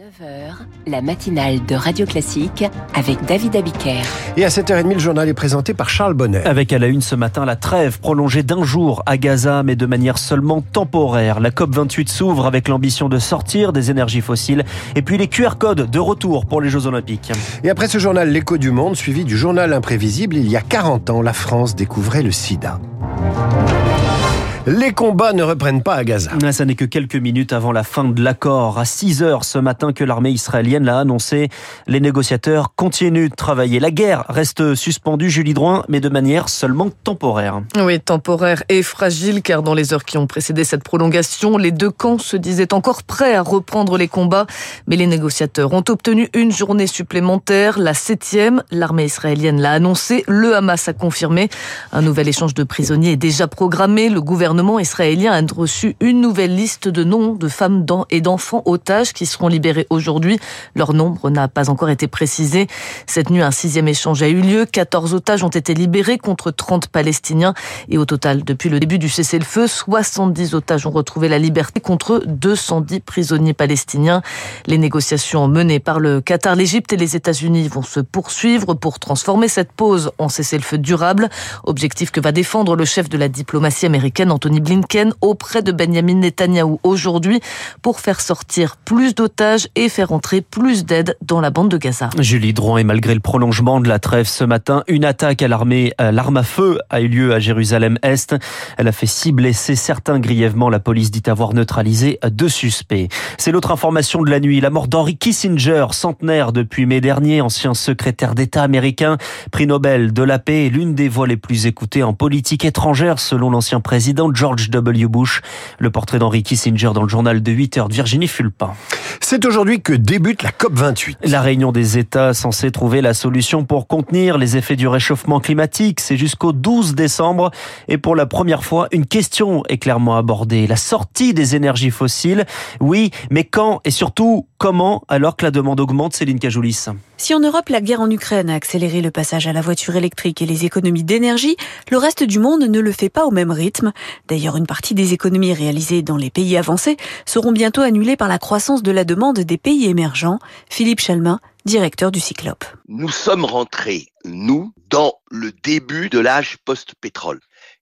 9h, la matinale de Radio Classique avec David Abiker. Et à 7h30, le journal est présenté par Charles Bonnet. Avec à la une ce matin la trêve prolongée d'un jour à Gaza, mais de manière seulement temporaire. La COP28 s'ouvre avec l'ambition de sortir des énergies fossiles. Et puis les QR codes de retour pour les Jeux Olympiques. Et après ce journal L'écho du monde, suivi du journal imprévisible, il y a 40 ans, la France découvrait le sida. Les combats ne reprennent pas à Gaza. Ah, ça n'est que quelques minutes avant la fin de l'accord. À 6 heures ce matin que l'armée israélienne l'a annoncé, les négociateurs continuent de travailler. La guerre reste suspendue, Julie Droin, mais de manière seulement temporaire. Oui, temporaire et fragile, car dans les heures qui ont précédé cette prolongation, les deux camps se disaient encore prêts à reprendre les combats. Mais les négociateurs ont obtenu une journée supplémentaire, la septième. L'armée israélienne l'a annoncé, le Hamas a confirmé. Un nouvel échange de prisonniers est déjà programmé. Le gouvernement gouvernement israélien a reçu une nouvelle liste de noms de femmes et d'enfants otages qui seront libérés aujourd'hui. Leur nombre n'a pas encore été précisé. Cette nuit, un sixième échange a eu lieu. 14 otages ont été libérés contre 30 Palestiniens. Et au total, depuis le début du cessez-le-feu, 70 otages ont retrouvé la liberté contre 210 prisonniers palestiniens. Les négociations menées par le Qatar, l'Égypte et les États-Unis vont se poursuivre pour transformer cette pause en cessez-le-feu durable. Objectif que va défendre le chef de la diplomatie américaine Anthony Blinken auprès de Benjamin Netanyahou aujourd'hui pour faire sortir plus d'otages et faire entrer plus d'aide dans la bande de Gaza. Julie Drouin et malgré le prolongement de la trêve ce matin, une attaque à l'armée, l'arme à feu a eu lieu à Jérusalem-Est. Elle a fait six blessés, certains grièvement. La police dit avoir neutralisé deux suspects. C'est l'autre information de la nuit. La mort d'Henry Kissinger, centenaire depuis mai dernier, ancien secrétaire d'État américain, prix Nobel de la paix, l'une des voix les plus écoutées en politique étrangère selon l'ancien président George W. Bush. Le portrait d'Henry Kissinger dans le journal de 8 heures de Virginie Fulpin. C'est aujourd'hui que débute la COP28. La réunion des États censée trouver la solution pour contenir les effets du réchauffement climatique, c'est jusqu'au 12 décembre. Et pour la première fois, une question est clairement abordée. La sortie des énergies fossiles. Oui, mais quand et surtout comment alors que la demande augmente, Céline Cajoulis? Si en Europe, la guerre en Ukraine a accéléré le passage à la voiture électrique et les économies d'énergie, le reste du monde ne le fait pas au même rythme. D'ailleurs, une partie des économies réalisées dans les pays avancés seront bientôt annulées par la croissance de la demande des pays émergents. Philippe Chalmin, directeur du Cyclope. Nous sommes rentrés, nous, dans le début de l'âge post-pétrole.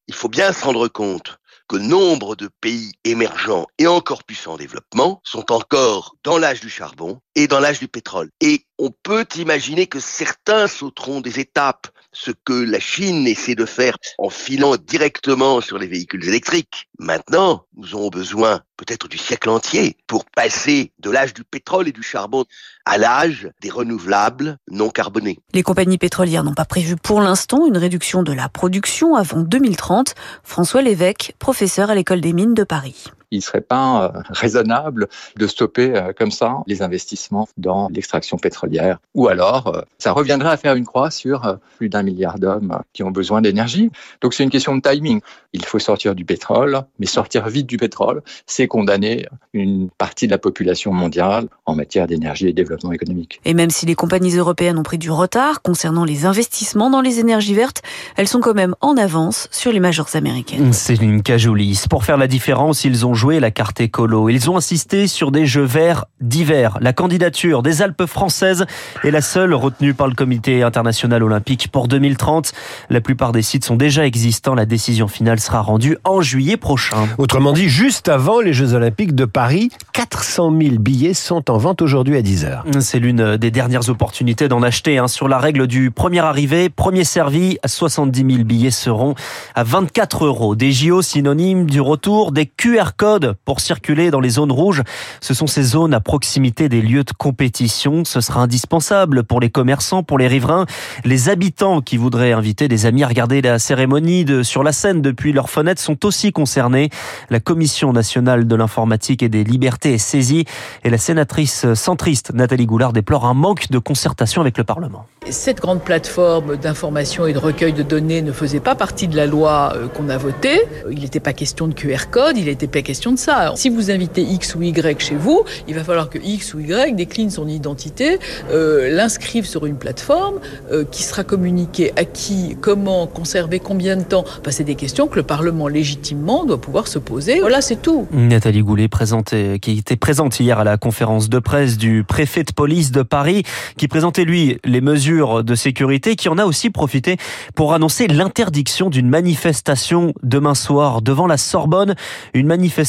Il faut bien se rendre compte que nombre de pays émergents et encore plus en développement sont encore dans l'âge du charbon et dans l'âge du pétrole. Et on peut imaginer que certains sauteront des étapes, ce que la Chine essaie de faire en filant directement sur les véhicules électriques. Maintenant, nous aurons besoin peut-être du siècle entier pour passer de l'âge du pétrole et du charbon à l'âge des renouvelables non carbonés. Les compagnies pétrolières n'ont pas prévu pour l'instant une réduction de la production avant 2030. François Lévesque, professeur à l'école des mines de Paris il ne serait pas euh, raisonnable de stopper euh, comme ça les investissements dans l'extraction pétrolière. Ou alors, euh, ça reviendrait à faire une croix sur plus d'un milliard d'hommes qui ont besoin d'énergie. Donc c'est une question de timing. Il faut sortir du pétrole, mais sortir vite du pétrole, c'est condamner une partie de la population mondiale en matière d'énergie et développement économique. Et même si les compagnies européennes ont pris du retard concernant les investissements dans les énergies vertes, elles sont quand même en avance sur les majors américaines. C'est une cajoulis. Pour faire la différence, ils ont joué la carte écolo. Ils ont insisté sur des jeux verts divers. La candidature des Alpes françaises est la seule retenue par le Comité international olympique pour 2030. La plupart des sites sont déjà existants. La décision finale sera rendue en juillet prochain. Autrement dit, juste avant les Jeux olympiques de Paris, 400 000 billets sont en vente aujourd'hui à 10 h C'est l'une des dernières opportunités d'en acheter. Hein. Sur la règle du premier arrivé, premier servi, 70 000 billets seront à 24 euros. Des JO synonymes du retour des QR codes pour circuler dans les zones rouges. Ce sont ces zones à proximité des lieux de compétition. Ce sera indispensable pour les commerçants, pour les riverains, les habitants qui voudraient inviter des amis à regarder la cérémonie sur la scène depuis leurs fenêtres sont aussi concernés. La Commission nationale de l'informatique et des libertés est saisie et la sénatrice centriste Nathalie Goulard déplore un manque de concertation avec le Parlement. Cette grande plateforme d'information et de recueil de données ne faisait pas partie de la loi euh, qu'on a votée. Il n'était pas question de QR code, il n'était pas question question de ça. Si vous invitez X ou Y chez vous, il va falloir que X ou Y décline son identité, euh, l'inscrive sur une plateforme euh, qui sera communiquée à qui, comment, conserver combien de temps. Enfin, c'est des questions que le Parlement légitimement doit pouvoir se poser. Voilà, c'est tout. Nathalie Goulet, présentée, qui était présente hier à la conférence de presse du préfet de police de Paris, qui présentait lui les mesures de sécurité, qui en a aussi profité pour annoncer l'interdiction d'une manifestation demain soir devant la Sorbonne, une manifestation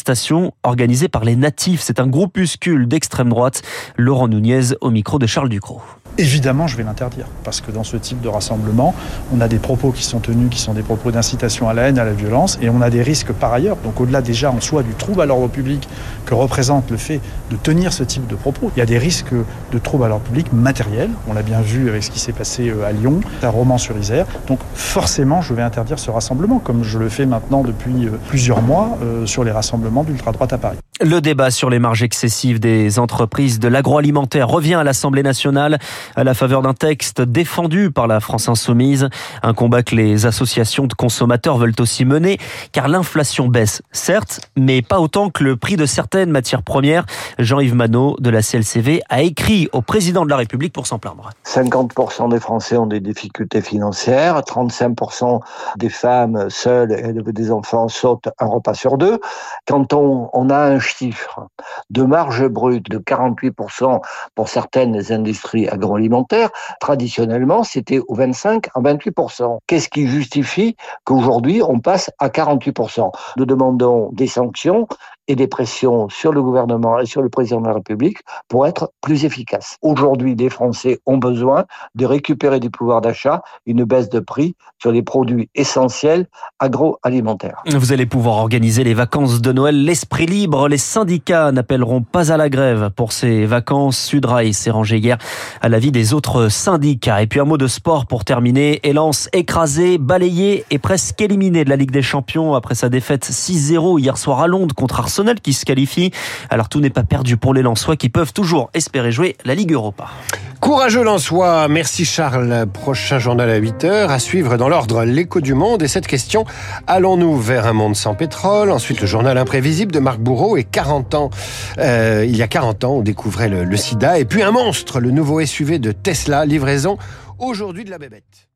organisée par les natifs. C'est un groupuscule d'extrême droite. Laurent Nunez au micro de Charles Ducrot. Évidemment, je vais l'interdire, parce que dans ce type de rassemblement, on a des propos qui sont tenus, qui sont des propos d'incitation à la haine, à la violence, et on a des risques par ailleurs. Donc au-delà déjà en soi du trouble à l'ordre public que représente le fait de tenir ce type de propos, il y a des risques de trouble à l'ordre public matériel. On l'a bien vu avec ce qui s'est passé euh, à Lyon, à Romans-sur-Isère. Donc forcément, je vais interdire ce rassemblement, comme je le fais maintenant depuis euh, plusieurs mois euh, sur les rassemblements d'ultra-droite à Paris. Le débat sur les marges excessives des entreprises de l'agroalimentaire revient à l'Assemblée nationale à la faveur d'un texte défendu par la France insoumise, un combat que les associations de consommateurs veulent aussi mener, car l'inflation baisse, certes, mais pas autant que le prix de certaines matières premières. Jean-Yves Manot de la CLCV a écrit au président de la République pour s'en plaindre. 50% des Français ont des difficultés financières, 35% des femmes seules et des enfants sautent un repas sur deux. Quand on, on a un chiffre de marge brute de 48% pour certaines industries agroalimentaires, traditionnellement, c'était au 25 à 28%. Qu'est-ce qui justifie qu'aujourd'hui, on passe à 48% Nous demandons des sanctions et des pressions sur le gouvernement et sur le président de la République pour être plus efficaces. Aujourd'hui, les Français ont besoin de récupérer du pouvoir d'achat, une baisse de prix sur les produits essentiels agroalimentaires. Vous allez pouvoir organiser les vacances de Noël l'esprit libre. Les syndicats n'appelleront pas à la grève pour ces vacances. Sudrail s'est rangé hier à l'avis des autres syndicats. Et puis un mot de sport pour terminer. Elance écrasé, balayé et presque éliminé de la Ligue des Champions après sa défaite 6-0 hier soir à Londres contre Arsenal qui se qualifie. Alors tout n'est pas perdu pour les Lensois qui peuvent toujours espérer jouer la Ligue Europa. Courageux Lensois, merci Charles. Prochain journal à 8h, à suivre dans l'ordre l'écho du monde. Et cette question, allons-nous vers un monde sans pétrole? Ensuite le journal imprévisible de Marc Bourreau et 40 ans, euh, il y a 40 ans on découvrait le, le sida. Et puis un monstre, le nouveau SUV de Tesla, livraison aujourd'hui de la bébête.